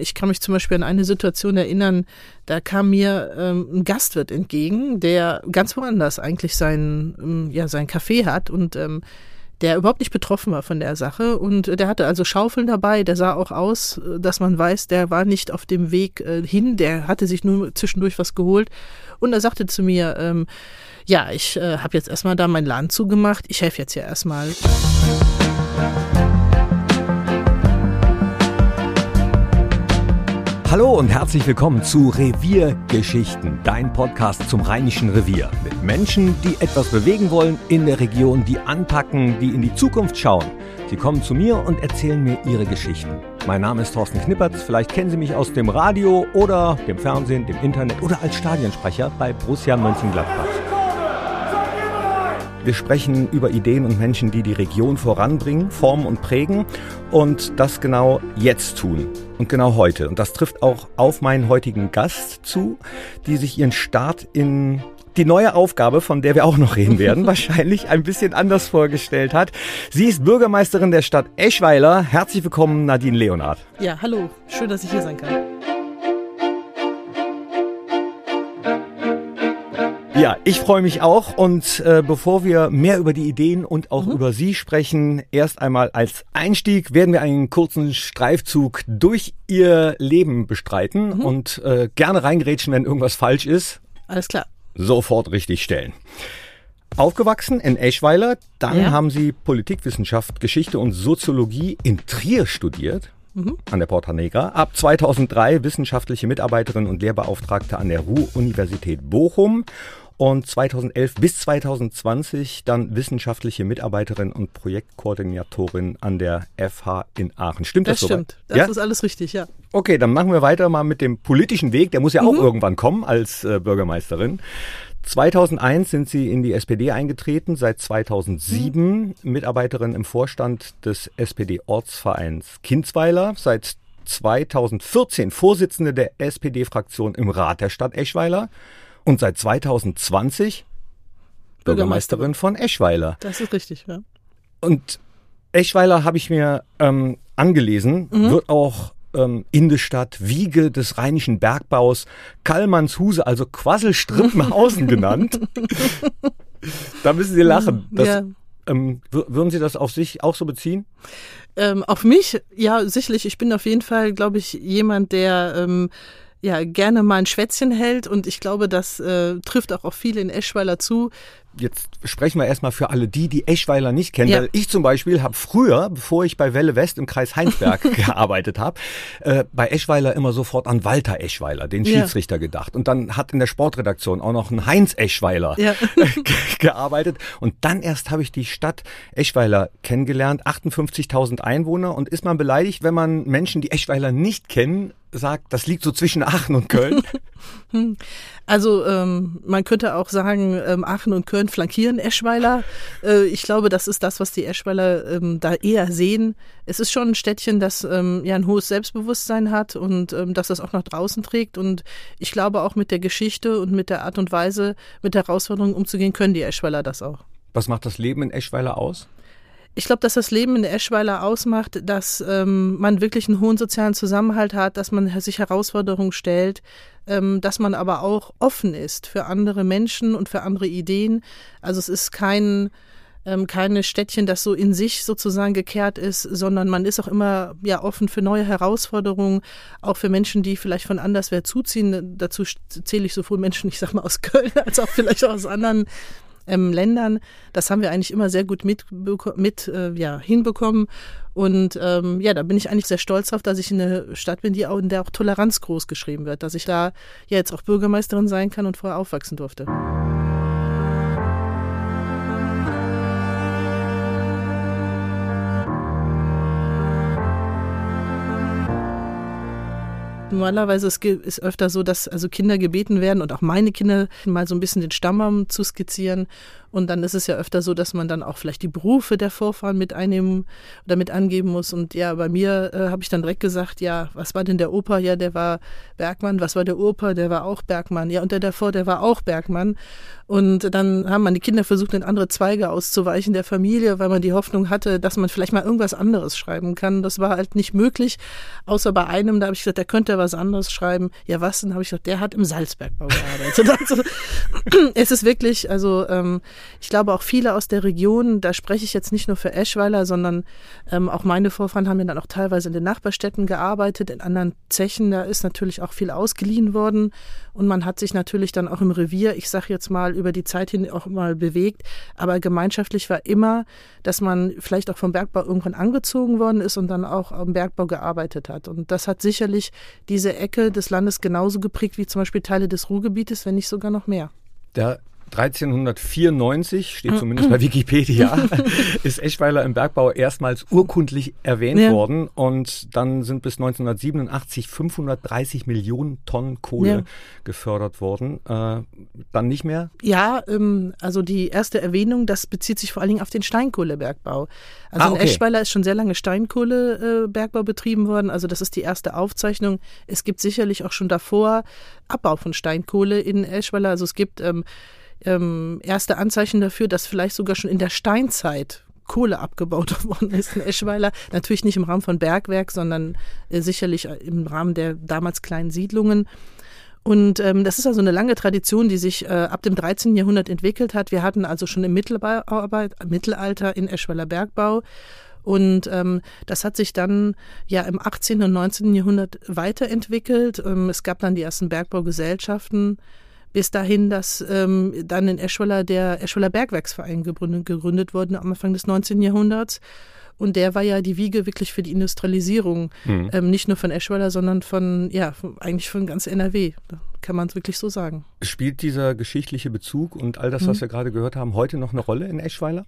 Ich kann mich zum Beispiel an eine Situation erinnern, da kam mir ähm, ein Gastwirt entgegen, der ganz woanders eigentlich sein, ähm, ja, sein Café hat und ähm, der überhaupt nicht betroffen war von der Sache und der hatte also Schaufeln dabei, der sah auch aus, dass man weiß, der war nicht auf dem Weg äh, hin, der hatte sich nur zwischendurch was geholt und er sagte zu mir, ähm, ja, ich äh, habe jetzt erstmal da meinen Laden zugemacht, ich helfe jetzt hier erstmal. Hallo und herzlich willkommen zu Reviergeschichten, dein Podcast zum Rheinischen Revier. Mit Menschen, die etwas bewegen wollen in der Region, die anpacken, die in die Zukunft schauen. Sie kommen zu mir und erzählen mir ihre Geschichten. Mein Name ist Thorsten Knippertz, vielleicht kennen Sie mich aus dem Radio oder dem Fernsehen, dem Internet oder als Stadionsprecher bei Borussia Mönchengladbach. Wir sprechen über Ideen und Menschen, die die Region voranbringen, formen und prägen und das genau jetzt tun und genau heute. Und das trifft auch auf meinen heutigen Gast zu, die sich ihren Start in die neue Aufgabe, von der wir auch noch reden werden, wahrscheinlich ein bisschen anders vorgestellt hat. Sie ist Bürgermeisterin der Stadt Eschweiler. Herzlich willkommen, Nadine Leonard. Ja, hallo. Schön, dass ich hier sein kann. Ja, ich freue mich auch und äh, bevor wir mehr über die Ideen und auch mhm. über Sie sprechen, erst einmal als Einstieg werden wir einen kurzen Streifzug durch Ihr Leben bestreiten mhm. und äh, gerne reingerätschen, wenn irgendwas falsch ist. Alles klar. Sofort richtig stellen. Aufgewachsen in Eschweiler, dann ja. haben Sie Politikwissenschaft, Geschichte und Soziologie in Trier studiert. Mhm. an der Porta Negra. Ab 2003 wissenschaftliche Mitarbeiterin und Lehrbeauftragte an der Ruhr-Universität Bochum und 2011 bis 2020 dann wissenschaftliche Mitarbeiterin und Projektkoordinatorin an der FH in Aachen. Stimmt das, das so? Stimmt, das ja? ist alles richtig, ja. Okay, dann machen wir weiter mal mit dem politischen Weg. Der muss ja auch mhm. irgendwann kommen als äh, Bürgermeisterin. 2001 sind Sie in die SPD eingetreten, seit 2007 mhm. Mitarbeiterin im Vorstand des SPD-Ortsvereins Kinzweiler, seit 2014 Vorsitzende der SPD-Fraktion im Rat der Stadt Eschweiler und seit 2020 Bürgermeisterin von Eschweiler. Das ist richtig, ja. Und Eschweiler habe ich mir ähm, angelesen, mhm. wird auch ähm, Indestadt, Wiege des rheinischen Bergbaus, Kallmannshuse, also Quasselstrippenhausen genannt. da müssen Sie lachen. Das, ja. ähm, würden Sie das auf sich auch so beziehen? Ähm, auf mich, ja, sicherlich. Ich bin auf jeden Fall, glaube ich, jemand, der ähm, ja gerne mal ein Schwätzchen hält und ich glaube, das äh, trifft auch auf viele in Eschweiler zu. Jetzt sprechen wir erstmal für alle die, die Eschweiler nicht kennen. Ja. Ich zum Beispiel habe früher, bevor ich bei Welle West im Kreis Heinsberg gearbeitet habe, äh, bei Eschweiler immer sofort an Walter Eschweiler, den Schiedsrichter, ja. gedacht. Und dann hat in der Sportredaktion auch noch ein Heinz Eschweiler ja. gearbeitet. Und dann erst habe ich die Stadt Eschweiler kennengelernt. 58.000 Einwohner. Und ist man beleidigt, wenn man Menschen, die Eschweiler nicht kennen, sagt, das liegt so zwischen Aachen und Köln? Also ähm, man könnte auch sagen, ähm, Aachen und Köln flankieren Eschweiler. Äh, ich glaube, das ist das, was die Eschweiler ähm, da eher sehen. Es ist schon ein Städtchen, das ähm, ja ein hohes Selbstbewusstsein hat und ähm, dass das auch nach draußen trägt. Und ich glaube auch mit der Geschichte und mit der Art und Weise, mit der Herausforderung umzugehen, können die Eschweiler das auch. Was macht das Leben in Eschweiler aus? Ich glaube, dass das Leben in Eschweiler ausmacht, dass ähm, man wirklich einen hohen sozialen Zusammenhalt hat, dass man sich Herausforderungen stellt, ähm, dass man aber auch offen ist für andere Menschen und für andere Ideen. Also es ist kein ähm, keine Städtchen, das so in sich sozusagen gekehrt ist, sondern man ist auch immer ja offen für neue Herausforderungen, auch für Menschen, die vielleicht von anderswer zuziehen. Dazu zähle ich sowohl Menschen, ich sag mal aus Köln, als auch vielleicht aus anderen ähm, Ländern. Das haben wir eigentlich immer sehr gut mit, mit äh, ja, hinbekommen. Und ähm, ja, da bin ich eigentlich sehr stolz drauf, dass ich in einer Stadt bin, die auch, in der auch Toleranz groß geschrieben wird, dass ich da ja jetzt auch Bürgermeisterin sein kann und vorher aufwachsen durfte. Normalerweise ist es öfter so, dass also Kinder gebeten werden und auch meine Kinder mal so ein bisschen den Stammbaum zu skizzieren. Und dann ist es ja öfter so, dass man dann auch vielleicht die Berufe der Vorfahren mit einnehmen oder mit angeben muss. Und ja, bei mir äh, habe ich dann direkt gesagt, ja, was war denn der Opa? Ja, der war Bergmann. Was war der Opa? Der war auch Bergmann. Ja, und der davor, der war auch Bergmann. Und dann haben meine Kinder versucht, in andere Zweige auszuweichen der Familie, weil man die Hoffnung hatte, dass man vielleicht mal irgendwas anderes schreiben kann. Das war halt nicht möglich, außer bei einem, da habe ich gesagt, der könnte was anderes schreiben. Ja, was denn? habe ich gesagt, der hat im Salzbergbau gearbeitet. also, es ist wirklich, also ähm, ich glaube auch viele aus der Region, da spreche ich jetzt nicht nur für Eschweiler, sondern ähm, auch meine Vorfahren haben ja dann auch teilweise in den Nachbarstädten gearbeitet, in anderen Zechen, da ist natürlich auch viel ausgeliehen worden und man hat sich natürlich dann auch im Revier, ich sage jetzt mal, über die Zeit hin auch mal bewegt. Aber gemeinschaftlich war immer, dass man vielleicht auch vom Bergbau irgendwann angezogen worden ist und dann auch am Bergbau gearbeitet hat. Und das hat sicherlich diese Ecke des Landes genauso geprägt wie zum Beispiel Teile des Ruhrgebietes, wenn nicht sogar noch mehr. Da 1394, steht zumindest bei Wikipedia, ist Eschweiler im Bergbau erstmals urkundlich erwähnt ja. worden und dann sind bis 1987 530 Millionen Tonnen Kohle ja. gefördert worden. Äh, dann nicht mehr? Ja, ähm, also die erste Erwähnung, das bezieht sich vor allen Dingen auf den Steinkohlebergbau. Also ah, okay. in Eschweiler ist schon sehr lange Steinkohlebergbau betrieben worden, also das ist die erste Aufzeichnung. Es gibt sicherlich auch schon davor Abbau von Steinkohle in Eschweiler, also es gibt ähm, ähm, erste Anzeichen dafür, dass vielleicht sogar schon in der Steinzeit Kohle abgebaut worden ist in Eschweiler. Natürlich nicht im Rahmen von Bergwerk, sondern äh, sicherlich im Rahmen der damals kleinen Siedlungen. Und ähm, das ist also eine lange Tradition, die sich äh, ab dem 13. Jahrhundert entwickelt hat. Wir hatten also schon im Mittelalter in Eschweiler Bergbau. Und ähm, das hat sich dann ja im 18. und 19. Jahrhundert weiterentwickelt. Ähm, es gab dann die ersten Bergbaugesellschaften bis dahin, dass ähm, dann in Eschweiler der Eschweiler Bergwerksverein gegründet, gegründet wurde am Anfang des 19. Jahrhunderts. Und der war ja die Wiege wirklich für die Industrialisierung, mhm. ähm, nicht nur von Eschweiler, sondern von, ja, eigentlich von ganz NRW. Kann man es wirklich so sagen. Spielt dieser geschichtliche Bezug und all das, was mhm. wir gerade gehört haben, heute noch eine Rolle in Eschweiler?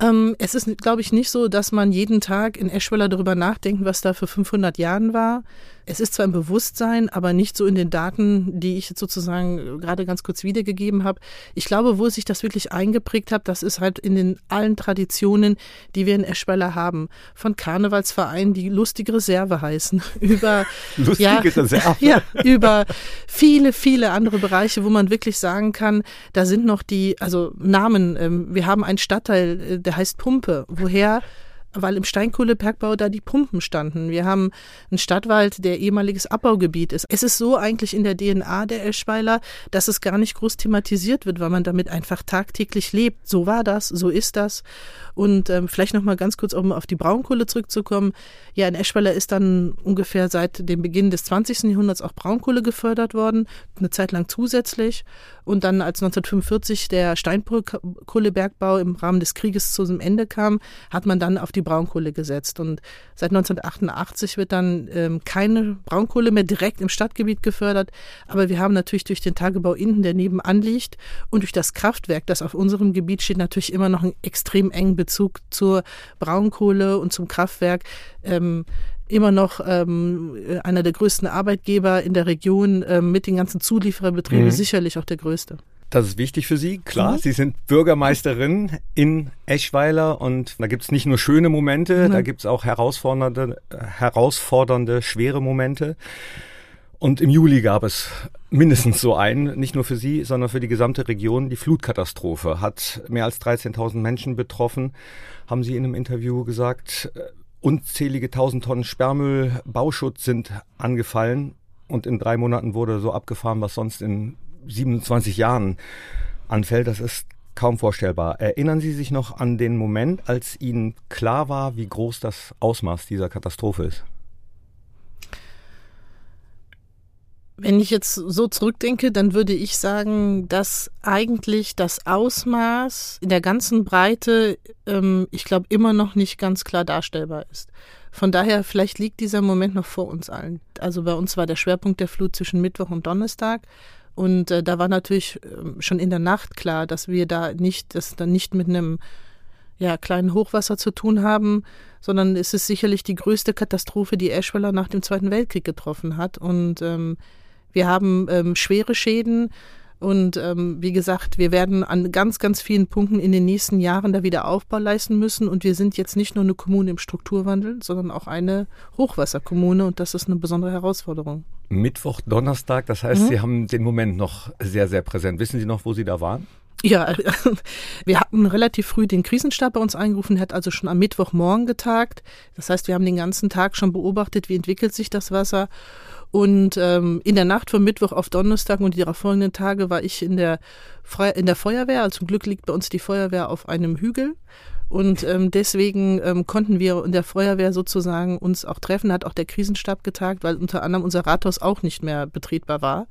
Ähm, es ist, glaube ich, nicht so, dass man jeden Tag in Eschweiler darüber nachdenkt, was da vor 500 Jahren war. Es ist zwar im Bewusstsein, aber nicht so in den Daten, die ich jetzt sozusagen gerade ganz kurz wiedergegeben habe. Ich glaube, wo sich das wirklich eingeprägt hat, das ist halt in den allen Traditionen, die wir in Eschweiler haben. Von Karnevalsvereinen, die lustige Reserve heißen, über, lustige ja, Reserve. ja, über viele, viele andere Bereiche, wo man wirklich sagen kann, da sind noch die, also Namen. Ähm, wir haben einen Stadtteil, äh, der heißt Pumpe. Woher weil im Steinkohlebergbau da die Pumpen standen. Wir haben einen Stadtwald, der ehemaliges Abbaugebiet ist. Es ist so eigentlich in der DNA der Eschweiler, dass es gar nicht groß thematisiert wird, weil man damit einfach tagtäglich lebt. So war das, so ist das. Und ähm, vielleicht noch mal ganz kurz, um auf die Braunkohle zurückzukommen. Ja, in Eschweiler ist dann ungefähr seit dem Beginn des 20. Jahrhunderts auch Braunkohle gefördert worden, eine Zeit lang zusätzlich. Und dann, als 1945 der Steinkohlebergbau im Rahmen des Krieges zu einem Ende kam, hat man dann auf die Braunkohle gesetzt. Und seit 1988 wird dann ähm, keine Braunkohle mehr direkt im Stadtgebiet gefördert. Aber wir haben natürlich durch den Tagebau Inden, der nebenan liegt, und durch das Kraftwerk, das auf unserem Gebiet steht, natürlich immer noch einen extrem engen Bezug zur Braunkohle und zum Kraftwerk. Ähm, immer noch ähm, einer der größten Arbeitgeber in der Region ähm, mit den ganzen Zuliefererbetrieben, mhm. sicherlich auch der größte. Das ist wichtig für Sie, klar. Mhm. Sie sind Bürgermeisterin in Eschweiler und da gibt es nicht nur schöne Momente, mhm. da gibt es auch herausfordernde, herausfordernde, schwere Momente. Und im Juli gab es mindestens so einen, nicht nur für Sie, sondern für die gesamte Region. Die Flutkatastrophe hat mehr als 13.000 Menschen betroffen, haben Sie in einem Interview gesagt. Unzählige tausend Tonnen Sperrmüll, Bauschutz sind angefallen und in drei Monaten wurde so abgefahren, was sonst in 27 Jahren anfällt, das ist kaum vorstellbar. Erinnern Sie sich noch an den Moment, als Ihnen klar war, wie groß das Ausmaß dieser Katastrophe ist? Wenn ich jetzt so zurückdenke, dann würde ich sagen, dass eigentlich das Ausmaß in der ganzen Breite, ähm, ich glaube, immer noch nicht ganz klar darstellbar ist. Von daher, vielleicht liegt dieser Moment noch vor uns allen. Also bei uns war der Schwerpunkt der Flut zwischen Mittwoch und Donnerstag. Und äh, da war natürlich äh, schon in der Nacht klar, dass wir da nicht, das dann nicht mit einem ja, kleinen Hochwasser zu tun haben, sondern es ist sicherlich die größte Katastrophe, die Eschweiler nach dem Zweiten Weltkrieg getroffen hat. Und ähm, wir haben ähm, schwere Schäden. Und ähm, wie gesagt, wir werden an ganz, ganz vielen Punkten in den nächsten Jahren da wieder Aufbau leisten müssen. Und wir sind jetzt nicht nur eine Kommune im Strukturwandel, sondern auch eine Hochwasserkommune. Und das ist eine besondere Herausforderung. Mittwoch, Donnerstag, das heißt, mhm. Sie haben den Moment noch sehr, sehr präsent. Wissen Sie noch, wo Sie da waren? Ja, wir hatten relativ früh den Krisenstab bei uns eingerufen, hat also schon am Mittwochmorgen getagt. Das heißt, wir haben den ganzen Tag schon beobachtet, wie entwickelt sich das Wasser. Und ähm, in der Nacht von Mittwoch auf Donnerstag und die darauf folgenden Tage war ich in der, Fre in der Feuerwehr. Also zum Glück liegt bei uns die Feuerwehr auf einem Hügel. Und ähm, deswegen ähm, konnten wir in der Feuerwehr sozusagen uns auch treffen, hat auch der Krisenstab getagt, weil unter anderem unser Rathaus auch nicht mehr betretbar war.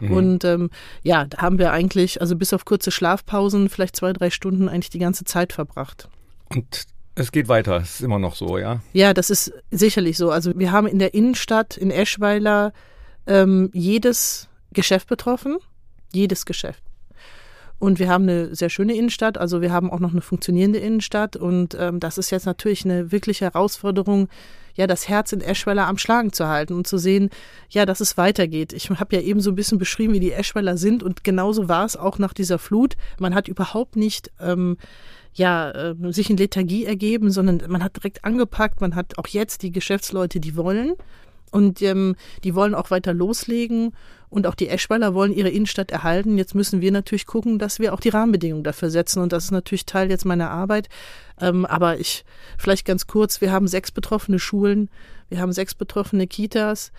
Mhm. Und ähm, ja, da haben wir eigentlich, also bis auf kurze Schlafpausen, vielleicht zwei, drei Stunden eigentlich die ganze Zeit verbracht. Und es geht weiter, es ist immer noch so, ja? Ja, das ist sicherlich so. Also wir haben in der Innenstadt, in Eschweiler, ähm, jedes Geschäft betroffen. Jedes Geschäft. Und wir haben eine sehr schöne Innenstadt, also wir haben auch noch eine funktionierende Innenstadt und ähm, das ist jetzt natürlich eine wirkliche Herausforderung, ja, das Herz in Eschweiler am Schlagen zu halten und zu sehen, ja, dass es weitergeht. Ich habe ja eben so ein bisschen beschrieben, wie die Eschweiler sind und genauso war es auch nach dieser Flut. Man hat überhaupt nicht ähm, ja, äh, sich in Lethargie ergeben, sondern man hat direkt angepackt, man hat auch jetzt die Geschäftsleute, die wollen und ähm, die wollen auch weiter loslegen und auch die Eschweiler wollen ihre Innenstadt erhalten. Jetzt müssen wir natürlich gucken, dass wir auch die Rahmenbedingungen dafür setzen und das ist natürlich Teil jetzt meiner Arbeit. Ähm, aber ich, vielleicht ganz kurz, wir haben sechs betroffene Schulen, wir haben sechs betroffene Kitas.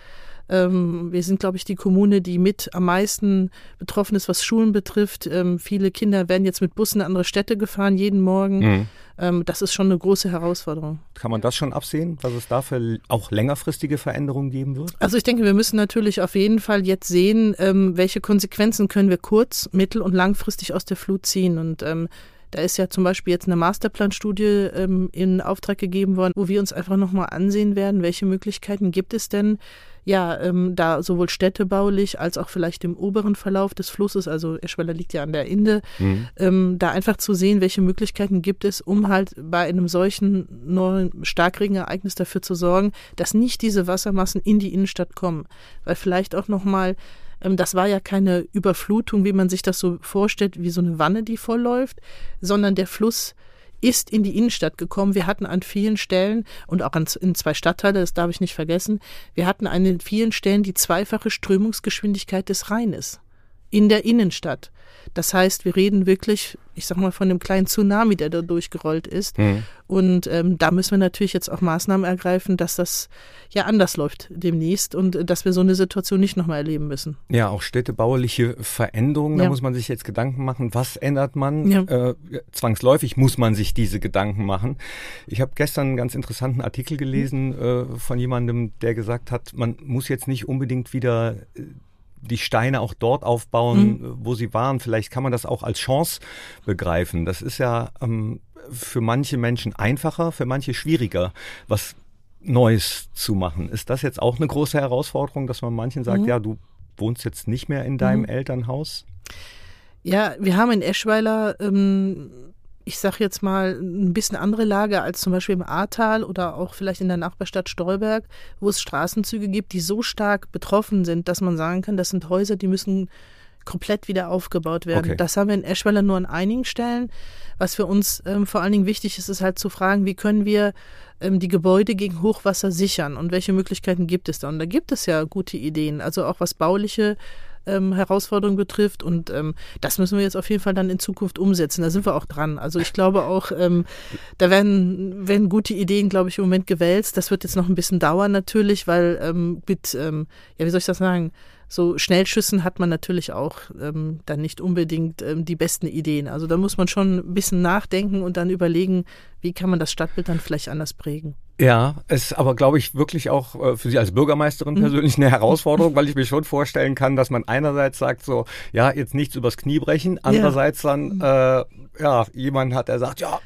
Ähm, wir sind, glaube ich, die Kommune, die mit am meisten betroffen ist, was Schulen betrifft. Ähm, viele Kinder werden jetzt mit Bussen in andere Städte gefahren, jeden Morgen. Mhm. Ähm, das ist schon eine große Herausforderung. Kann man das schon absehen, dass es dafür auch längerfristige Veränderungen geben wird? Also ich denke, wir müssen natürlich auf jeden Fall jetzt sehen, ähm, welche Konsequenzen können wir kurz-, mittel- und langfristig aus der Flut ziehen. Und ähm, da ist ja zum Beispiel jetzt eine Masterplanstudie ähm, in Auftrag gegeben worden, wo wir uns einfach nochmal ansehen werden, welche Möglichkeiten gibt es denn, ja, ähm, da sowohl städtebaulich als auch vielleicht im oberen Verlauf des Flusses, also Eschweiler liegt ja an der Inde, mhm. ähm, da einfach zu sehen, welche Möglichkeiten gibt es, um halt bei einem solchen neuen Starkregenereignis dafür zu sorgen, dass nicht diese Wassermassen in die Innenstadt kommen. Weil vielleicht auch nochmal ähm, das war ja keine Überflutung, wie man sich das so vorstellt, wie so eine Wanne, die vollläuft, sondern der Fluss ist in die Innenstadt gekommen. Wir hatten an vielen Stellen und auch an, in zwei Stadtteile, das darf ich nicht vergessen, wir hatten an vielen Stellen die zweifache Strömungsgeschwindigkeit des Rheines in der Innenstadt. Das heißt, wir reden wirklich, ich sag mal, von einem kleinen Tsunami, der da durchgerollt ist. Mhm. Und ähm, da müssen wir natürlich jetzt auch Maßnahmen ergreifen, dass das ja anders läuft demnächst und äh, dass wir so eine Situation nicht nochmal erleben müssen. Ja, auch städtebauliche Veränderungen, ja. da muss man sich jetzt Gedanken machen, was ändert man? Ja. Äh, zwangsläufig muss man sich diese Gedanken machen. Ich habe gestern einen ganz interessanten Artikel gelesen mhm. äh, von jemandem, der gesagt hat, man muss jetzt nicht unbedingt wieder äh, die Steine auch dort aufbauen, mhm. wo sie waren. Vielleicht kann man das auch als Chance begreifen. Das ist ja ähm, für manche Menschen einfacher, für manche schwieriger, was Neues zu machen. Ist das jetzt auch eine große Herausforderung, dass man manchen sagt, mhm. ja, du wohnst jetzt nicht mehr in deinem mhm. Elternhaus? Ja, wir haben in Eschweiler ähm, ich sage jetzt mal, ein bisschen andere Lage als zum Beispiel im Ahrtal oder auch vielleicht in der Nachbarstadt Stolberg, wo es Straßenzüge gibt, die so stark betroffen sind, dass man sagen kann, das sind Häuser, die müssen komplett wieder aufgebaut werden. Okay. Das haben wir in Eschweiler nur an einigen Stellen. Was für uns ähm, vor allen Dingen wichtig ist, ist halt zu fragen, wie können wir ähm, die Gebäude gegen Hochwasser sichern und welche Möglichkeiten gibt es da? Und da gibt es ja gute Ideen, also auch was bauliche ähm, Herausforderung betrifft. Und ähm, das müssen wir jetzt auf jeden Fall dann in Zukunft umsetzen. Da sind wir auch dran. Also ich glaube auch, ähm, da werden, werden gute Ideen, glaube ich, im Moment gewälzt. Das wird jetzt noch ein bisschen dauern natürlich, weil ähm, mit, ähm, ja, wie soll ich das sagen? so Schnellschüssen hat man natürlich auch ähm, dann nicht unbedingt ähm, die besten Ideen. Also da muss man schon ein bisschen nachdenken und dann überlegen, wie kann man das Stadtbild dann vielleicht anders prägen. Ja, es ist aber, glaube ich, wirklich auch äh, für Sie als Bürgermeisterin mhm. persönlich eine Herausforderung, weil ich mir schon vorstellen kann, dass man einerseits sagt so, ja, jetzt nichts übers Knie brechen, andererseits dann äh, ja, jemand hat, der sagt, ja,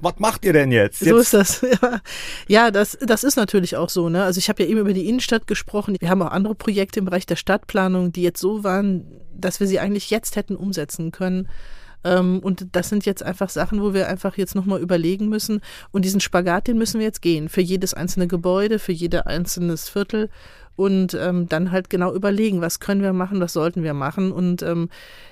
was macht ihr denn jetzt? jetzt? So ist das. Ja, ja das, das ist natürlich auch so. Ne? Also ich habe ja eben über die Innenstadt gesprochen. Wir haben auch andere Projekte im Bereich der Stadtplanung, die jetzt so waren, dass wir sie eigentlich jetzt hätten umsetzen können. Ähm, und das sind jetzt einfach Sachen, wo wir einfach jetzt nochmal überlegen müssen. Und diesen Spagat, den müssen wir jetzt gehen. Für jedes einzelne Gebäude, für jedes einzelnes Viertel und ähm, dann halt genau überlegen, was können wir machen, was sollten wir machen. Und ähm,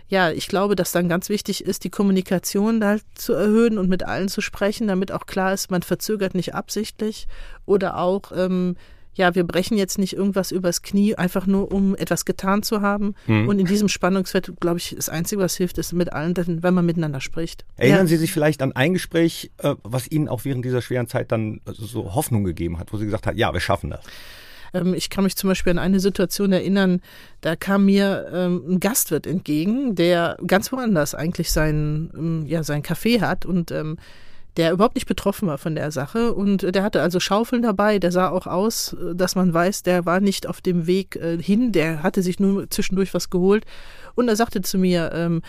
ja, ich glaube, dass dann ganz wichtig ist, die Kommunikation halt zu erhöhen und mit allen zu sprechen, damit auch klar ist, man verzögert nicht absichtlich oder auch ähm, ja, wir brechen jetzt nicht irgendwas übers Knie, einfach nur um etwas getan zu haben. Mhm. Und in diesem Spannungsfeld, glaube ich, das Einzige, was hilft, ist mit allen, wenn man miteinander spricht. Erinnern ja. Sie sich vielleicht an ein Gespräch, äh, was Ihnen auch während dieser schweren Zeit dann so Hoffnung gegeben hat, wo Sie gesagt hat, ja, wir schaffen das? Ähm, ich kann mich zum Beispiel an eine Situation erinnern, da kam mir ähm, ein Gastwirt entgegen, der ganz woanders eigentlich sein, ähm, ja, sein Café hat und ähm, der überhaupt nicht betroffen war von der Sache. Und der hatte also Schaufeln dabei, der sah auch aus, dass man weiß, der war nicht auf dem Weg äh, hin, der hatte sich nur zwischendurch was geholt. Und er sagte zu mir, ähm,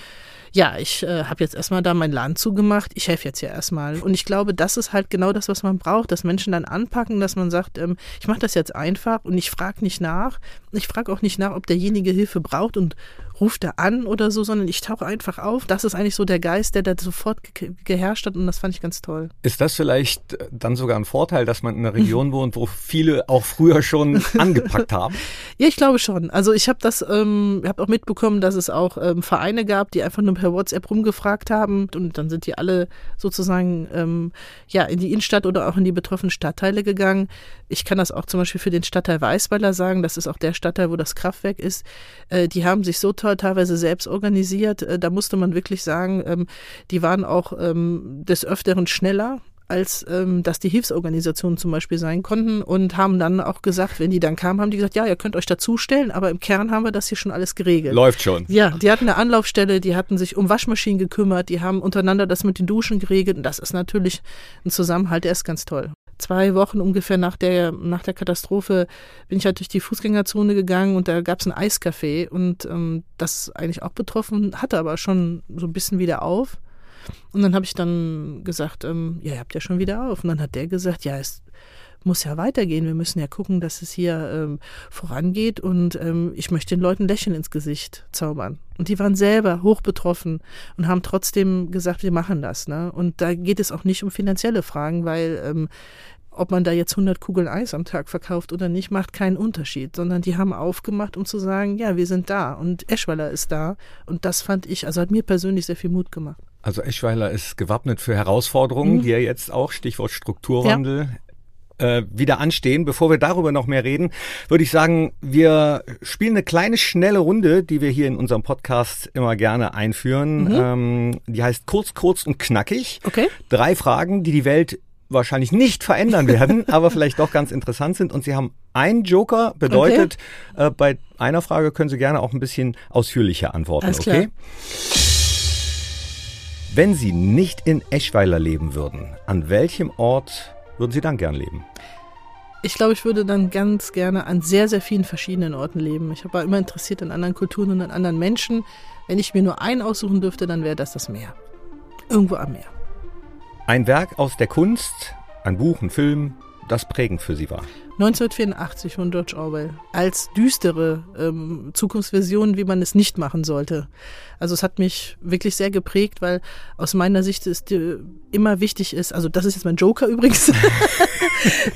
ja, ich äh, habe jetzt erstmal da mein Laden zugemacht, ich helfe jetzt hier erstmal. Und ich glaube, das ist halt genau das, was man braucht, dass Menschen dann anpacken, dass man sagt, ähm, ich mache das jetzt einfach und ich frage nicht nach. Ich frage auch nicht nach, ob derjenige Hilfe braucht und ruft er an oder so, sondern ich tauche einfach auf. Das ist eigentlich so der Geist, der da sofort ge geherrscht hat und das fand ich ganz toll. Ist das vielleicht äh, dann sogar ein Vorteil, dass man in einer Region wohnt, wo viele auch früher schon angepackt haben? Ja, ich glaube schon. Also ich habe das, ähm, habe auch mitbekommen, dass es auch ähm, Vereine gab, die einfach nur per WhatsApp rumgefragt haben und dann sind die alle sozusagen ähm, ja in die Innenstadt oder auch in die betroffenen Stadtteile gegangen. Ich kann das auch zum Beispiel für den Stadtteil Weißweiler sagen. Das ist auch der Stadtteil, wo das Kraftwerk ist. Äh, die haben sich so toll teilweise selbst organisiert. Äh, da musste man wirklich sagen, ähm, die waren auch ähm, des Öfteren schneller als ähm, dass die Hilfsorganisationen zum Beispiel sein konnten und haben dann auch gesagt, wenn die dann kamen, haben die gesagt, ja, ihr könnt euch dazustellen, aber im Kern haben wir das hier schon alles geregelt. Läuft schon. Ja, die hatten eine Anlaufstelle, die hatten sich um Waschmaschinen gekümmert, die haben untereinander das mit den Duschen geregelt und das ist natürlich ein Zusammenhalt, der ist ganz toll zwei Wochen ungefähr nach der, nach der Katastrophe bin ich halt durch die Fußgängerzone gegangen und da gab es ein Eiscafé und ähm, das eigentlich auch betroffen, hatte aber schon so ein bisschen wieder auf. Und dann habe ich dann gesagt, ähm, ja, ihr habt ja schon wieder auf. Und dann hat der gesagt, ja, es muss ja weitergehen. Wir müssen ja gucken, dass es hier ähm, vorangeht und ähm, ich möchte den Leuten Lächeln ins Gesicht zaubern. Und die waren selber hoch betroffen und haben trotzdem gesagt, wir machen das. Ne? Und da geht es auch nicht um finanzielle Fragen, weil ähm, ob man da jetzt 100 Kugeln Eis am Tag verkauft oder nicht, macht keinen Unterschied, sondern die haben aufgemacht, um zu sagen, ja, wir sind da und Eschweiler ist da. Und das fand ich, also hat mir persönlich sehr viel Mut gemacht. Also Eschweiler ist gewappnet für Herausforderungen, mhm. die ja jetzt auch, Stichwort Strukturwandel, ja. äh, wieder anstehen. Bevor wir darüber noch mehr reden, würde ich sagen, wir spielen eine kleine, schnelle Runde, die wir hier in unserem Podcast immer gerne einführen. Mhm. Ähm, die heißt kurz, kurz und knackig. Okay. Drei Fragen, die die Welt wahrscheinlich nicht verändern werden, aber vielleicht doch ganz interessant sind. Und Sie haben einen Joker, bedeutet, okay. äh, bei einer Frage können Sie gerne auch ein bisschen ausführlicher antworten, Alles okay? Klar. Wenn Sie nicht in Eschweiler leben würden, an welchem Ort würden Sie dann gern leben? Ich glaube, ich würde dann ganz gerne an sehr, sehr vielen verschiedenen Orten leben. Ich war immer interessiert an anderen Kulturen und an anderen Menschen. Wenn ich mir nur einen aussuchen dürfte, dann wäre das das Meer. Irgendwo am Meer. Ein Werk aus der Kunst, ein Buch, ein Film, das prägend für Sie war. 1984 von George Orwell als düstere ähm, Zukunftsversion, wie man es nicht machen sollte. Also es hat mich wirklich sehr geprägt, weil aus meiner Sicht es immer wichtig ist, also das ist jetzt mein Joker übrigens,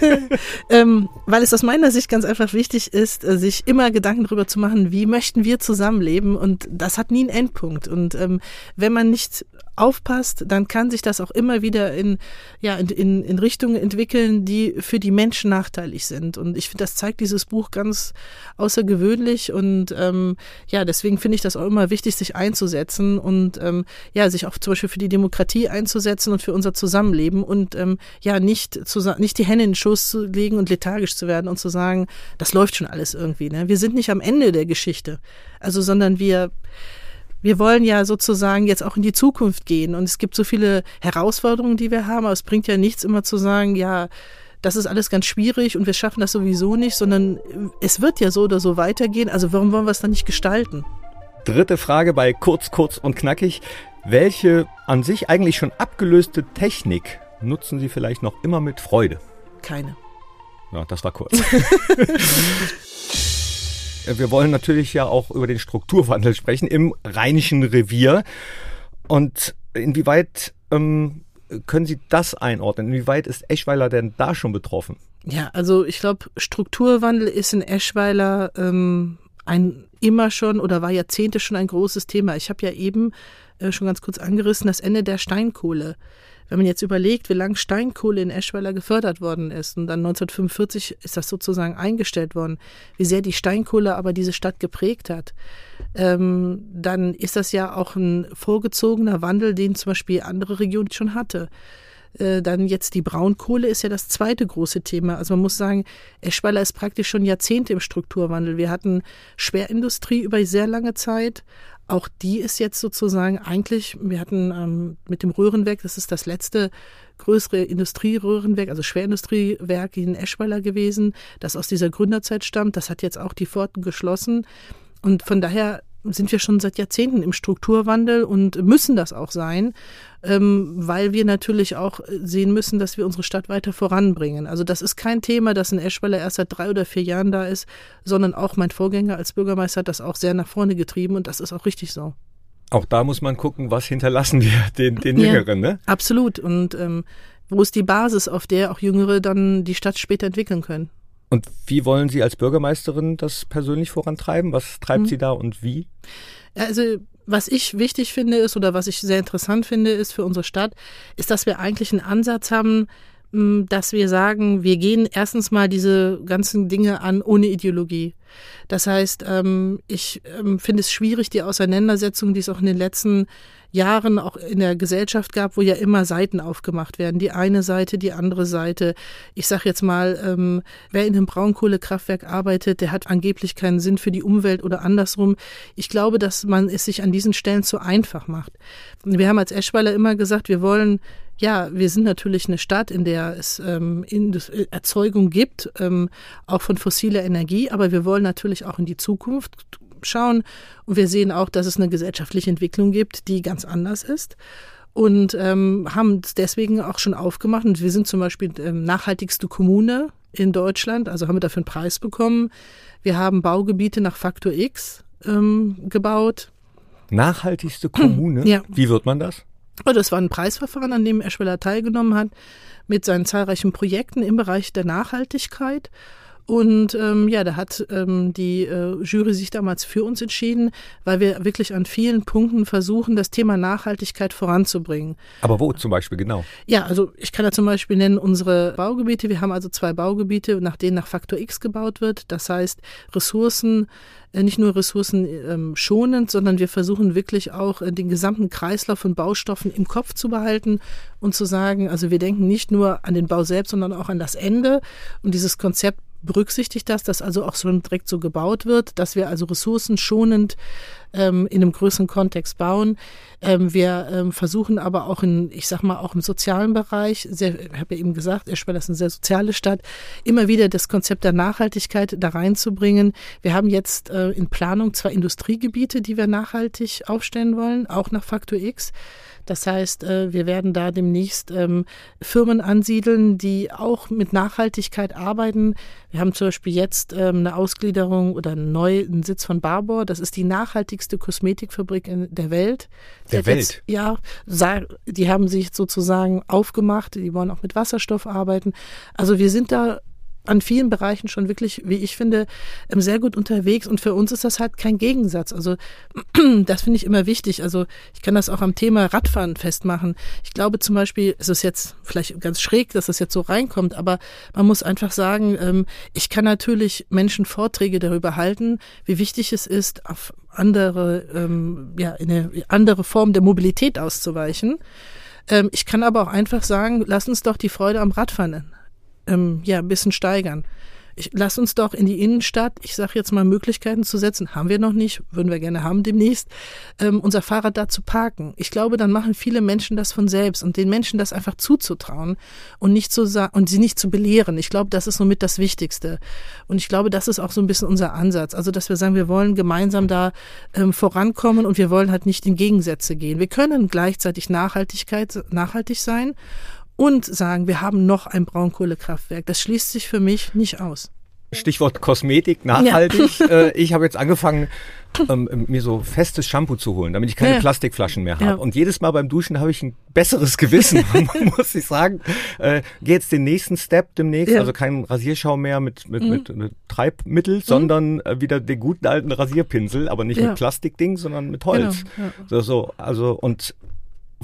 ähm, weil es aus meiner Sicht ganz einfach wichtig ist, äh, sich immer Gedanken darüber zu machen, wie möchten wir zusammenleben und das hat nie einen Endpunkt. Und ähm, wenn man nicht aufpasst, dann kann sich das auch immer wieder in, ja, in, in, in Richtungen entwickeln, die für die Menschen nachteilig sind. Und ich finde, das zeigt dieses Buch ganz außergewöhnlich. Und ähm, ja, deswegen finde ich das auch immer wichtig, sich einzusetzen und ähm, ja, sich auch zum Beispiel für die Demokratie einzusetzen und für unser Zusammenleben und ähm, ja, nicht, zu, nicht die Hände in den Schoß zu legen und lethargisch zu werden und zu sagen, das läuft schon alles irgendwie. Ne? Wir sind nicht am Ende der Geschichte. Also, sondern wir wir wollen ja sozusagen jetzt auch in die Zukunft gehen und es gibt so viele Herausforderungen, die wir haben, aber es bringt ja nichts immer zu sagen, ja, das ist alles ganz schwierig und wir schaffen das sowieso nicht, sondern es wird ja so oder so weitergehen, also warum wollen wir es dann nicht gestalten? Dritte Frage bei kurz, kurz und knackig. Welche an sich eigentlich schon abgelöste Technik nutzen Sie vielleicht noch immer mit Freude? Keine. Ja, das war kurz. wir wollen natürlich ja auch über den Strukturwandel sprechen im Rheinischen Revier. Und inwieweit ähm, können Sie das einordnen? Inwieweit ist Eschweiler denn da schon betroffen? Ja, also ich glaube, Strukturwandel ist in Eschweiler ähm, ein immer schon oder war Jahrzehnte schon ein großes Thema. Ich habe ja eben äh, schon ganz kurz angerissen, das Ende der Steinkohle. Wenn man jetzt überlegt, wie lange Steinkohle in Eschweiler gefördert worden ist und dann 1945 ist das sozusagen eingestellt worden, wie sehr die Steinkohle aber diese Stadt geprägt hat, ähm, dann ist das ja auch ein vorgezogener Wandel, den zum Beispiel andere Regionen schon hatte. Äh, dann jetzt die Braunkohle ist ja das zweite große Thema. Also man muss sagen, Eschweiler ist praktisch schon Jahrzehnte im Strukturwandel. Wir hatten Schwerindustrie über sehr lange Zeit, auch die ist jetzt sozusagen eigentlich, wir hatten ähm, mit dem Röhrenwerk, das ist das letzte größere Industrieröhrenwerk, also Schwerindustriewerk in Eschweiler gewesen, das aus dieser Gründerzeit stammt. Das hat jetzt auch die Pforten geschlossen. Und von daher sind wir schon seit Jahrzehnten im Strukturwandel und müssen das auch sein, ähm, weil wir natürlich auch sehen müssen, dass wir unsere Stadt weiter voranbringen. Also das ist kein Thema, das in Eschweiler erst seit drei oder vier Jahren da ist, sondern auch mein Vorgänger als Bürgermeister hat das auch sehr nach vorne getrieben und das ist auch richtig so. Auch da muss man gucken, was hinterlassen wir den, den Jüngeren, ja, ne? Absolut. Und ähm, wo ist die Basis, auf der auch Jüngere dann die Stadt später entwickeln können? Und wie wollen Sie als Bürgermeisterin das persönlich vorantreiben? Was treibt mhm. Sie da und wie? Also was ich wichtig finde ist oder was ich sehr interessant finde ist für unsere Stadt, ist, dass wir eigentlich einen Ansatz haben, dass wir sagen, wir gehen erstens mal diese ganzen Dinge an ohne Ideologie. Das heißt, ähm, ich ähm, finde es schwierig, die Auseinandersetzung, die es auch in den letzten Jahren auch in der Gesellschaft gab, wo ja immer Seiten aufgemacht werden. Die eine Seite, die andere Seite. Ich sage jetzt mal, ähm, wer in einem Braunkohlekraftwerk arbeitet, der hat angeblich keinen Sinn für die Umwelt oder andersrum. Ich glaube, dass man es sich an diesen Stellen zu einfach macht. Wir haben als Eschweiler immer gesagt, wir wollen ja, wir sind natürlich eine Stadt, in der es ähm, Erzeugung gibt, ähm, auch von fossiler Energie, aber wir wollen natürlich auch in die Zukunft schauen. Und wir sehen auch, dass es eine gesellschaftliche Entwicklung gibt, die ganz anders ist. Und ähm, haben es deswegen auch schon aufgemacht. Und wir sind zum Beispiel ähm, nachhaltigste Kommune in Deutschland, also haben wir dafür einen Preis bekommen. Wir haben Baugebiete nach Faktor X ähm, gebaut. Nachhaltigste Kommune? Ja. Wie wird man das? Oh, das war ein Preisverfahren, an dem Eschweiler teilgenommen hat, mit seinen zahlreichen Projekten im Bereich der Nachhaltigkeit. Und ähm, ja, da hat ähm, die äh, Jury sich damals für uns entschieden, weil wir wirklich an vielen Punkten versuchen, das Thema Nachhaltigkeit voranzubringen. Aber wo zum Beispiel genau? Ja, also ich kann da zum Beispiel nennen unsere Baugebiete. Wir haben also zwei Baugebiete, nach denen nach Faktor X gebaut wird. Das heißt, Ressourcen äh, nicht nur Ressourcen ähm, schonend, sondern wir versuchen wirklich auch äh, den gesamten Kreislauf von Baustoffen im Kopf zu behalten und zu sagen, also wir denken nicht nur an den Bau selbst, sondern auch an das Ende. Und dieses Konzept berücksichtigt das, dass also auch so direkt so gebaut wird, dass wir also ressourcenschonend ähm, in einem größeren Kontext bauen. Ähm, wir ähm, versuchen aber auch in, ich sag mal, auch im sozialen Bereich, sehr, ich habe ja eben gesagt, Eschweiler ist eine sehr soziale Stadt, immer wieder das Konzept der Nachhaltigkeit da reinzubringen. Wir haben jetzt äh, in Planung zwei Industriegebiete, die wir nachhaltig aufstellen wollen, auch nach Faktor X. Das heißt, äh, wir werden da demnächst ähm, Firmen ansiedeln, die auch mit Nachhaltigkeit arbeiten. Wir haben zum Beispiel jetzt ähm, eine Ausgliederung oder einen neuen Sitz von Barbour. Das ist die nachhaltigste Kosmetikfabrik in der Welt. Der Welt? Jetzt, ja, die haben sich sozusagen aufgemacht. Die wollen auch mit Wasserstoff arbeiten. Also wir sind da an vielen Bereichen schon wirklich, wie ich finde, ähm, sehr gut unterwegs. Und für uns ist das halt kein Gegensatz. Also das finde ich immer wichtig. Also ich kann das auch am Thema Radfahren festmachen. Ich glaube zum Beispiel, es ist jetzt vielleicht ganz schräg, dass das jetzt so reinkommt, aber man muss einfach sagen, ähm, ich kann natürlich Menschen Vorträge darüber halten, wie wichtig es ist, auf andere, ähm, ja, in eine andere Form der Mobilität auszuweichen. Ich kann aber auch einfach sagen, lass uns doch die Freude am Radfahren ähm, ja, ein bisschen steigern. Ich, lass uns doch in die Innenstadt, ich sage jetzt mal, Möglichkeiten zu setzen, haben wir noch nicht, würden wir gerne haben demnächst, ähm, unser Fahrrad da zu parken. Ich glaube, dann machen viele Menschen das von selbst und den Menschen das einfach zuzutrauen und nicht zu und sie nicht zu belehren. Ich glaube, das ist somit das Wichtigste. Und ich glaube, das ist auch so ein bisschen unser Ansatz. Also, dass wir sagen, wir wollen gemeinsam da ähm, vorankommen und wir wollen halt nicht in Gegensätze gehen. Wir können gleichzeitig Nachhaltigkeit, nachhaltig sein und sagen, wir haben noch ein Braunkohlekraftwerk. Das schließt sich für mich nicht aus. Stichwort Kosmetik, nachhaltig. Ja. Äh, ich habe jetzt angefangen, ähm, mir so festes Shampoo zu holen, damit ich keine ja. Plastikflaschen mehr habe. Ja. Und jedes Mal beim Duschen habe ich ein besseres Gewissen, muss ich sagen. Äh, Gehe jetzt den nächsten Step demnächst, also kein Rasierschaum mehr mit, mit, mhm. mit, mit, Treibmittel, mhm. sondern äh, wieder den guten alten Rasierpinsel, aber nicht mit Plastikding, sondern mit Holz. Genau. So, so, also und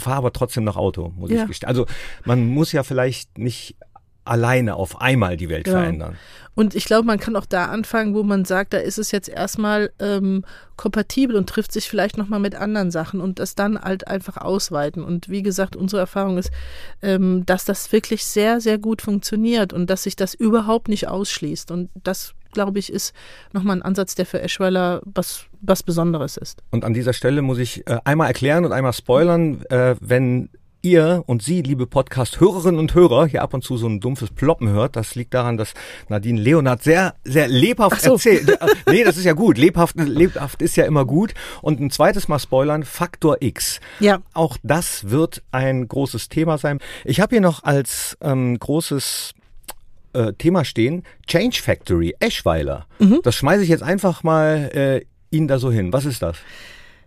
fahre aber trotzdem noch Auto, muss ich gestehen. Also man muss ja vielleicht nicht alleine auf einmal die Welt genau. verändern. Und ich glaube, man kann auch da anfangen, wo man sagt, da ist es jetzt erstmal ähm, kompatibel und trifft sich vielleicht nochmal mit anderen Sachen und das dann halt einfach ausweiten. Und wie gesagt, unsere Erfahrung ist, ähm, dass das wirklich sehr, sehr gut funktioniert und dass sich das überhaupt nicht ausschließt. Und das glaube ich, ist nochmal ein Ansatz, der für Eschweiler was, was Besonderes ist. Und an dieser Stelle muss ich äh, einmal erklären und einmal spoilern, äh, wenn ihr und Sie, liebe Podcast-Hörerinnen und Hörer, hier ab und zu so ein dumpfes Ploppen hört, das liegt daran, dass Nadine Leonard sehr, sehr lebhaft so. erzählt. Äh, nee, das ist ja gut. Lebhaft, lebhaft ist ja immer gut. Und ein zweites Mal spoilern, Faktor X. Ja. Auch das wird ein großes Thema sein. Ich habe hier noch als ähm, großes äh, Thema stehen, Change Factory, Eschweiler. Mhm. Das schmeiße ich jetzt einfach mal äh, Ihnen da so hin. Was ist das?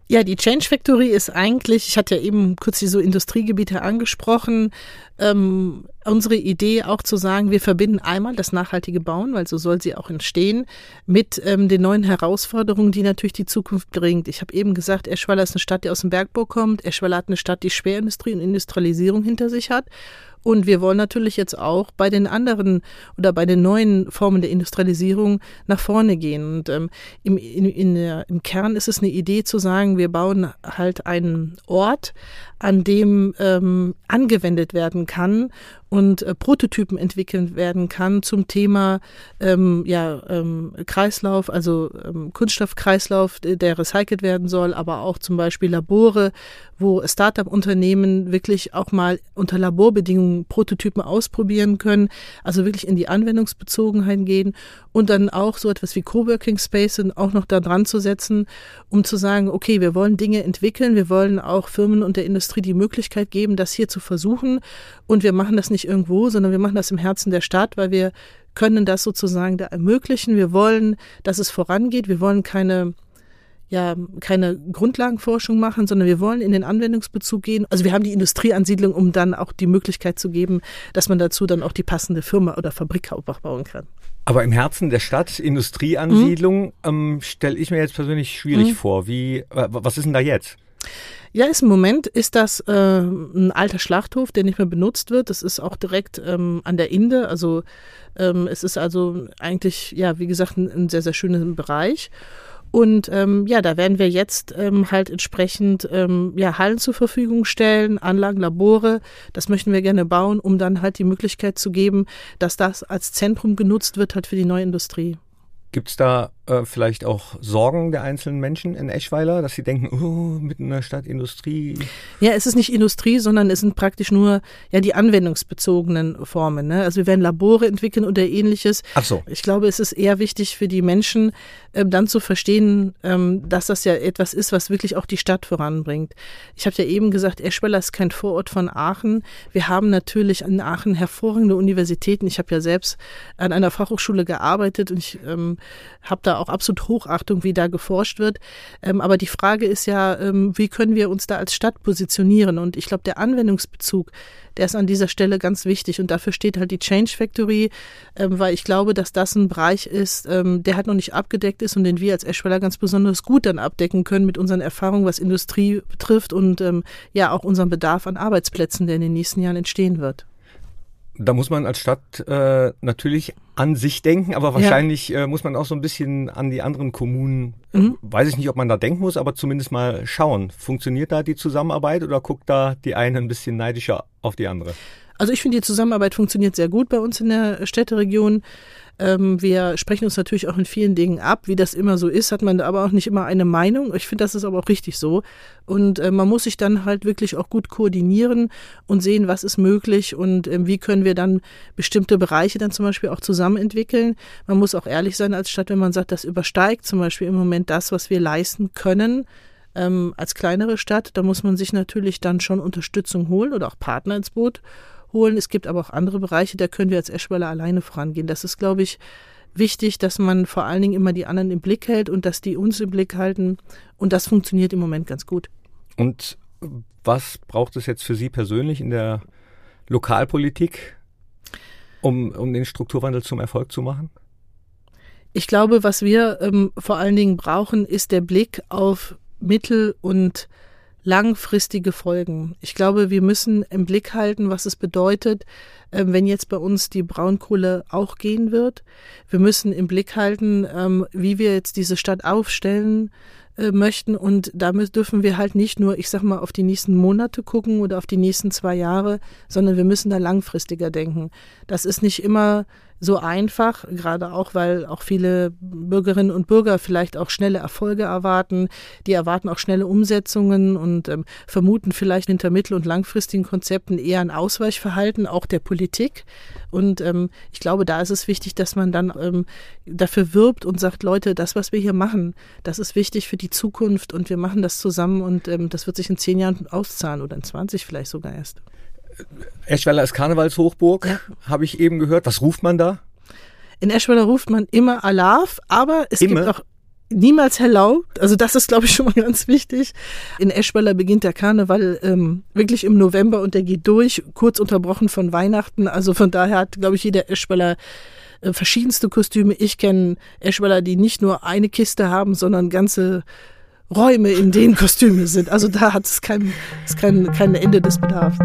Ja, die Change Factory ist eigentlich, ich hatte ja eben kurz die so Industriegebiete angesprochen, ähm, unsere Idee auch zu sagen, wir verbinden einmal das nachhaltige Bauen, weil so soll sie auch entstehen, mit ähm, den neuen Herausforderungen, die natürlich die Zukunft bringt. Ich habe eben gesagt, Eschweiler ist eine Stadt, die aus dem Bergbau kommt. Eschweiler hat eine Stadt, die Schwerindustrie und Industrialisierung hinter sich hat. Und wir wollen natürlich jetzt auch bei den anderen oder bei den neuen Formen der Industrialisierung nach vorne gehen. Und ähm, im, in, in der, im Kern ist es eine Idee zu sagen, wir bauen halt einen Ort, an dem ähm, angewendet werden kann und äh, Prototypen entwickelt werden kann zum Thema ähm, ja, ähm, Kreislauf, also ähm, Kunststoffkreislauf, der recycelt werden soll, aber auch zum Beispiel Labore, wo Startup-Unternehmen wirklich auch mal unter Laborbedingungen Prototypen ausprobieren können, also wirklich in die Anwendungsbezogenheit gehen und dann auch so etwas wie Coworking Space auch noch da dran zu setzen, um zu sagen, okay, wir wollen Dinge entwickeln, wir wollen auch Firmen und der Industrie die Möglichkeit geben, das hier zu versuchen und wir machen das nicht irgendwo, sondern wir machen das im Herzen der Stadt, weil wir können das sozusagen da ermöglichen. Wir wollen, dass es vorangeht. Wir wollen keine ja keine Grundlagenforschung machen, sondern wir wollen in den Anwendungsbezug gehen. Also wir haben die Industrieansiedlung, um dann auch die Möglichkeit zu geben, dass man dazu dann auch die passende Firma oder Fabrik bauen kann. Aber im Herzen der Stadt, Industrieansiedlung, mhm. ähm, stelle ich mir jetzt persönlich schwierig mhm. vor. Wie, äh, was ist denn da jetzt? Ja, ist im Moment ist das äh, ein alter Schlachthof, der nicht mehr benutzt wird. Das ist auch direkt ähm, an der Inde. Also ähm, es ist also eigentlich, ja, wie gesagt, ein, ein sehr, sehr schöner Bereich. Und ähm, ja, da werden wir jetzt ähm, halt entsprechend ähm, ja, Hallen zur Verfügung stellen, Anlagen, Labore. Das möchten wir gerne bauen, um dann halt die Möglichkeit zu geben, dass das als Zentrum genutzt wird halt für die neue Industrie. Gibt es da äh, vielleicht auch Sorgen der einzelnen Menschen in Eschweiler, dass sie denken, oh, mitten in der Stadt Industrie? Ja, es ist nicht Industrie, sondern es sind praktisch nur ja die anwendungsbezogenen Formen. Ne? Also wir werden Labore entwickeln oder ähnliches. Ach so. Ich glaube, es ist eher wichtig für die Menschen, ähm, dann zu verstehen, ähm, dass das ja etwas ist, was wirklich auch die Stadt voranbringt. Ich habe ja eben gesagt, Eschweiler ist kein Vorort von Aachen. Wir haben natürlich in Aachen hervorragende Universitäten. Ich habe ja selbst an einer Fachhochschule gearbeitet und ich ähm, habe da auch absolut Hochachtung, wie da geforscht wird. Ähm, aber die Frage ist ja, ähm, wie können wir uns da als Stadt positionieren? Und ich glaube, der Anwendungsbezug, der ist an dieser Stelle ganz wichtig. Und dafür steht halt die Change Factory, ähm, weil ich glaube, dass das ein Bereich ist, ähm, der halt noch nicht abgedeckt ist und den wir als Eschweiler ganz besonders gut dann abdecken können mit unseren Erfahrungen, was Industrie betrifft und ähm, ja auch unseren Bedarf an Arbeitsplätzen, der in den nächsten Jahren entstehen wird. Da muss man als Stadt äh, natürlich an sich denken, aber wahrscheinlich ja. äh, muss man auch so ein bisschen an die anderen Kommunen, äh, mhm. weiß ich nicht, ob man da denken muss, aber zumindest mal schauen. Funktioniert da die Zusammenarbeit oder guckt da die eine ein bisschen neidischer auf die andere? Also ich finde, die Zusammenarbeit funktioniert sehr gut bei uns in der Städteregion. Ähm, wir sprechen uns natürlich auch in vielen Dingen ab. Wie das immer so ist, hat man aber auch nicht immer eine Meinung. Ich finde, das ist aber auch richtig so. Und äh, man muss sich dann halt wirklich auch gut koordinieren und sehen, was ist möglich und äh, wie können wir dann bestimmte Bereiche dann zum Beispiel auch zusammen entwickeln. Man muss auch ehrlich sein als Stadt, wenn man sagt, das übersteigt zum Beispiel im Moment das, was wir leisten können. Ähm, als kleinere Stadt, da muss man sich natürlich dann schon Unterstützung holen oder auch Partner ins Boot holen. Es gibt aber auch andere Bereiche, da können wir als Eschweiler alleine vorangehen. Das ist, glaube ich, wichtig, dass man vor allen Dingen immer die anderen im Blick hält und dass die uns im Blick halten. Und das funktioniert im Moment ganz gut. Und was braucht es jetzt für Sie persönlich in der Lokalpolitik, um, um den Strukturwandel zum Erfolg zu machen? Ich glaube, was wir ähm, vor allen Dingen brauchen, ist der Blick auf Mittel- und langfristige Folgen. Ich glaube, wir müssen im Blick halten, was es bedeutet, äh, wenn jetzt bei uns die Braunkohle auch gehen wird. Wir müssen im Blick halten, ähm, wie wir jetzt diese Stadt aufstellen äh, möchten. Und damit dürfen wir halt nicht nur, ich sag mal, auf die nächsten Monate gucken oder auf die nächsten zwei Jahre, sondern wir müssen da langfristiger denken. Das ist nicht immer so einfach, gerade auch, weil auch viele Bürgerinnen und Bürger vielleicht auch schnelle Erfolge erwarten. Die erwarten auch schnelle Umsetzungen und ähm, vermuten vielleicht hinter mittel- und langfristigen Konzepten eher ein Ausweichverhalten auch der Politik. Und ähm, ich glaube, da ist es wichtig, dass man dann ähm, dafür wirbt und sagt, Leute, das, was wir hier machen, das ist wichtig für die Zukunft und wir machen das zusammen und ähm, das wird sich in zehn Jahren auszahlen oder in 20 vielleicht sogar erst. Eschweiler ist Karnevalshochburg, ja. habe ich eben gehört. Was ruft man da? In Eschweiler ruft man immer Alaf, aber es immer? gibt auch niemals Hello. Also das ist, glaube ich, schon mal ganz wichtig. In Eschweiler beginnt der Karneval ähm, wirklich im November und der geht durch, kurz unterbrochen von Weihnachten. Also von daher hat, glaube ich, jeder Eschweiler äh, verschiedenste Kostüme. Ich kenne Eschweiler, die nicht nur eine Kiste haben, sondern ganze Räume, in denen Kostüme sind. Also da hat es kein, kein, kein Ende des Bedarfs.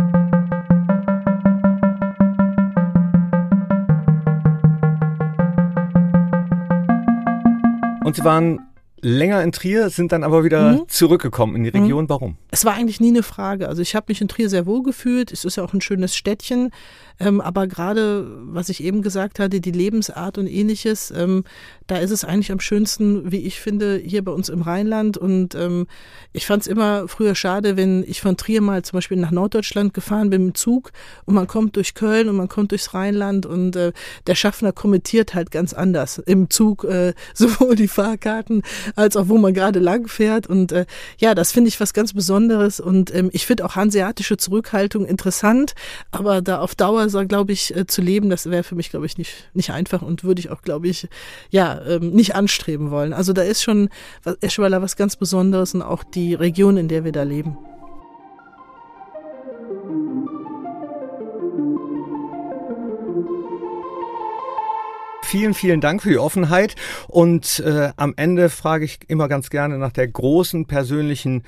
Und Sie waren länger in Trier, sind dann aber wieder mhm. zurückgekommen in die Region. Mhm. Warum? Es war eigentlich nie eine Frage. Also ich habe mich in Trier sehr wohl gefühlt. Es ist ja auch ein schönes Städtchen. Ähm, aber gerade, was ich eben gesagt hatte, die Lebensart und ähnliches, ähm, da ist es eigentlich am schönsten, wie ich finde, hier bei uns im Rheinland. Und ähm, ich fand es immer früher schade, wenn ich von Trier mal zum Beispiel nach Norddeutschland gefahren bin mit dem Zug und man kommt durch Köln und man kommt durchs Rheinland und äh, der Schaffner kommentiert halt ganz anders im Zug, äh, sowohl die Fahrkarten als auch wo man gerade lang fährt. Und äh, ja, das finde ich was ganz Besonderes. Und ähm, ich finde auch hanseatische Zurückhaltung interessant, aber da auf Dauer glaube ich, äh, zu leben, das wäre für mich, glaube ich, nicht, nicht einfach und würde ich auch, glaube ich, ja, ähm, nicht anstreben wollen. Also da ist schon Eschweiler was ganz Besonderes und auch die Region, in der wir da leben. Vielen, vielen Dank für die Offenheit. Und äh, am Ende frage ich immer ganz gerne nach der großen persönlichen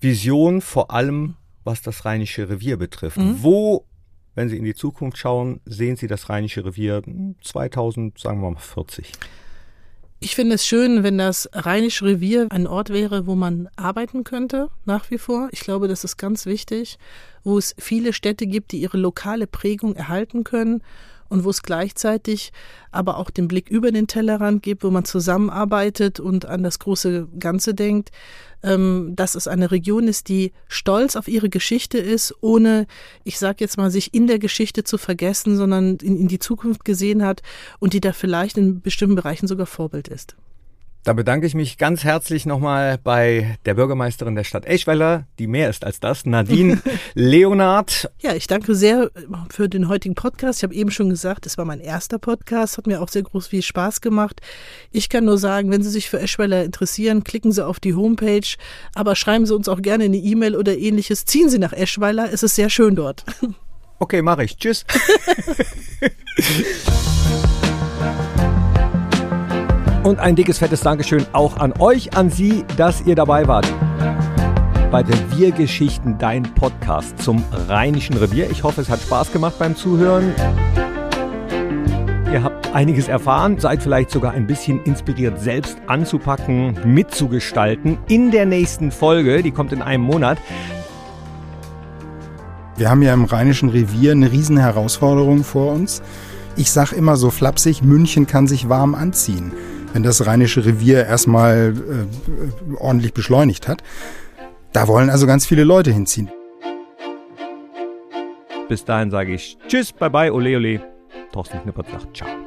Vision, vor allem was das Rheinische Revier betrifft. Mhm. Wo wenn Sie in die Zukunft schauen, sehen Sie das Rheinische Revier 2000, sagen wir mal 40. Ich finde es schön, wenn das Rheinische Revier ein Ort wäre, wo man arbeiten könnte, nach wie vor. Ich glaube, das ist ganz wichtig, wo es viele Städte gibt, die ihre lokale Prägung erhalten können und wo es gleichzeitig aber auch den Blick über den Tellerrand gibt, wo man zusammenarbeitet und an das große Ganze denkt, ähm, dass es eine Region ist, die stolz auf ihre Geschichte ist, ohne, ich sage jetzt mal, sich in der Geschichte zu vergessen, sondern in, in die Zukunft gesehen hat und die da vielleicht in bestimmten Bereichen sogar Vorbild ist. Da bedanke ich mich ganz herzlich nochmal bei der Bürgermeisterin der Stadt Eschweiler, die mehr ist als das, Nadine Leonard. Ja, ich danke sehr für den heutigen Podcast. Ich habe eben schon gesagt, es war mein erster Podcast, hat mir auch sehr groß viel Spaß gemacht. Ich kann nur sagen, wenn Sie sich für Eschweiler interessieren, klicken Sie auf die Homepage, aber schreiben Sie uns auch gerne eine E-Mail oder ähnliches. Ziehen Sie nach Eschweiler, es ist sehr schön dort. Okay, mache ich. Tschüss. Und ein dickes, fettes Dankeschön auch an euch, an Sie, dass ihr dabei wart. Bei Reviergeschichten, dein Podcast zum Rheinischen Revier. Ich hoffe, es hat Spaß gemacht beim Zuhören. Ihr habt einiges erfahren, seid vielleicht sogar ein bisschen inspiriert, selbst anzupacken, mitzugestalten. In der nächsten Folge, die kommt in einem Monat, wir haben ja im Rheinischen Revier eine riesen Herausforderung vor uns. Ich sag immer so flapsig, München kann sich warm anziehen wenn das Rheinische Revier erstmal äh, ordentlich beschleunigt hat. Da wollen also ganz viele Leute hinziehen. Bis dahin sage ich Tschüss, bye bye, ole ole. Thorsten Knippert sagt Ciao.